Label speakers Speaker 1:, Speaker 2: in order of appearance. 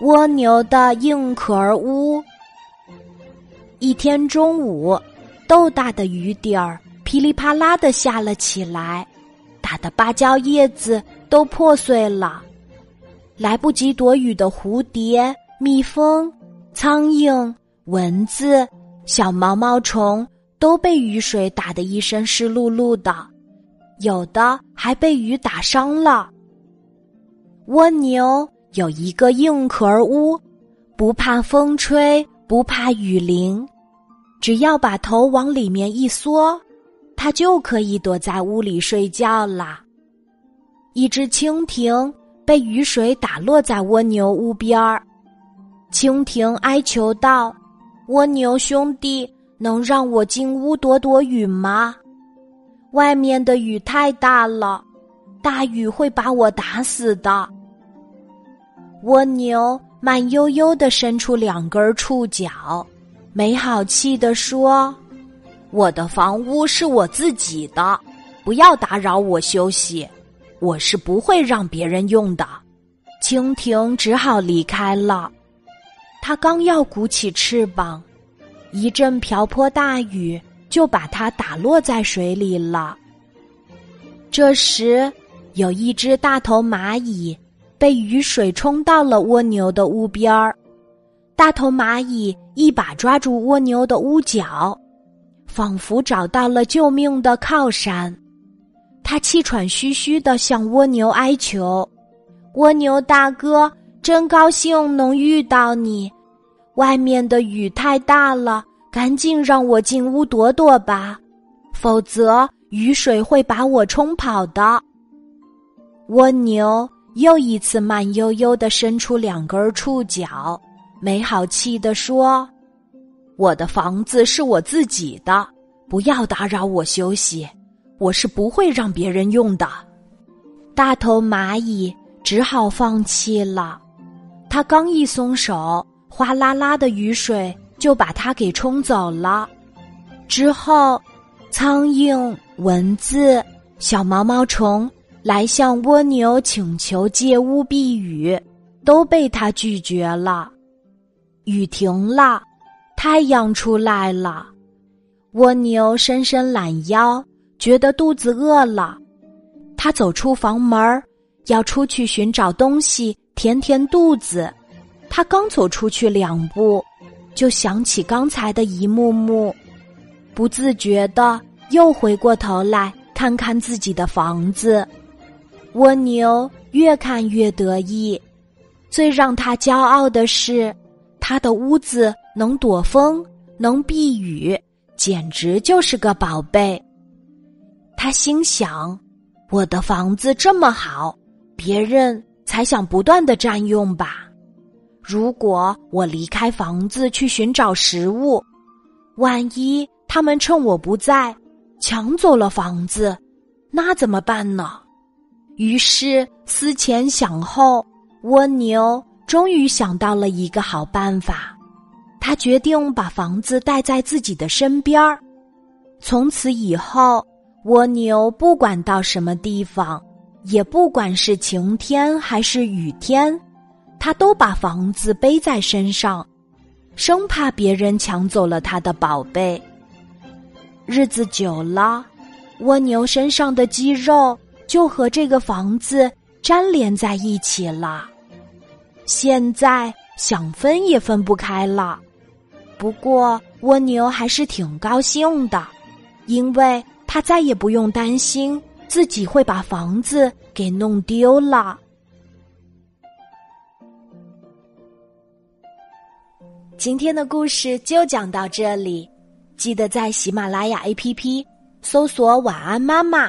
Speaker 1: 蜗牛的硬壳屋。一天中午，豆大的雨点儿噼里啪啦的下了起来，打的芭蕉叶子都破碎了。来不及躲雨的蝴蝶、蜜蜂、苍蝇、蚊子、小毛毛虫都被雨水打得一身湿漉漉的，有的还被雨打伤了。蜗牛。有一个硬壳屋，不怕风吹，不怕雨淋，只要把头往里面一缩，它就可以躲在屋里睡觉啦。一只蜻蜓被雨水打落在蜗牛屋边儿，蜻蜓哀求道：“蜗牛兄弟，能让我进屋躲躲雨吗？外面的雨太大了，大雨会把我打死的。”蜗牛慢悠悠的伸出两根触角，没好气的说：“我的房屋是我自己的，不要打扰我休息。我是不会让别人用的。”蜻蜓只好离开了。它刚要鼓起翅膀，一阵瓢泼大雨就把它打落在水里了。这时，有一只大头蚂蚁。被雨水冲到了蜗牛的屋边儿，大头蚂蚁一把抓住蜗牛的屋角，仿佛找到了救命的靠山。他气喘吁吁的向蜗牛哀求：“蜗牛大哥，真高兴能遇到你！外面的雨太大了，赶紧让我进屋躲躲吧，否则雨水会把我冲跑的。”蜗牛。又一次慢悠悠的伸出两根触角，没好气的说：“我的房子是我自己的，不要打扰我休息。我是不会让别人用的。”大头蚂蚁只好放弃了。他刚一松手，哗啦啦的雨水就把它给冲走了。之后，苍蝇、蚊子、小毛毛虫。来向蜗牛请求借屋避雨，都被他拒绝了。雨停了，太阳出来了。蜗牛伸伸懒腰，觉得肚子饿了。他走出房门，要出去寻找东西填填肚子。他刚走出去两步，就想起刚才的一幕幕，不自觉的又回过头来看看自己的房子。蜗牛越看越得意，最让他骄傲的是，他的屋子能躲风，能避雨，简直就是个宝贝。他心想：“我的房子这么好，别人才想不断的占用吧？如果我离开房子去寻找食物，万一他们趁我不在抢走了房子，那怎么办呢？”于是思前想后，蜗牛终于想到了一个好办法。他决定把房子带在自己的身边儿。从此以后，蜗牛不管到什么地方，也不管是晴天还是雨天，他都把房子背在身上，生怕别人抢走了他的宝贝。日子久了，蜗牛身上的肌肉。就和这个房子粘连在一起了，现在想分也分不开了。不过蜗牛还是挺高兴的，因为他再也不用担心自己会把房子给弄丢了。今天的故事就讲到这里，记得在喜马拉雅 APP 搜索“晚安妈妈”。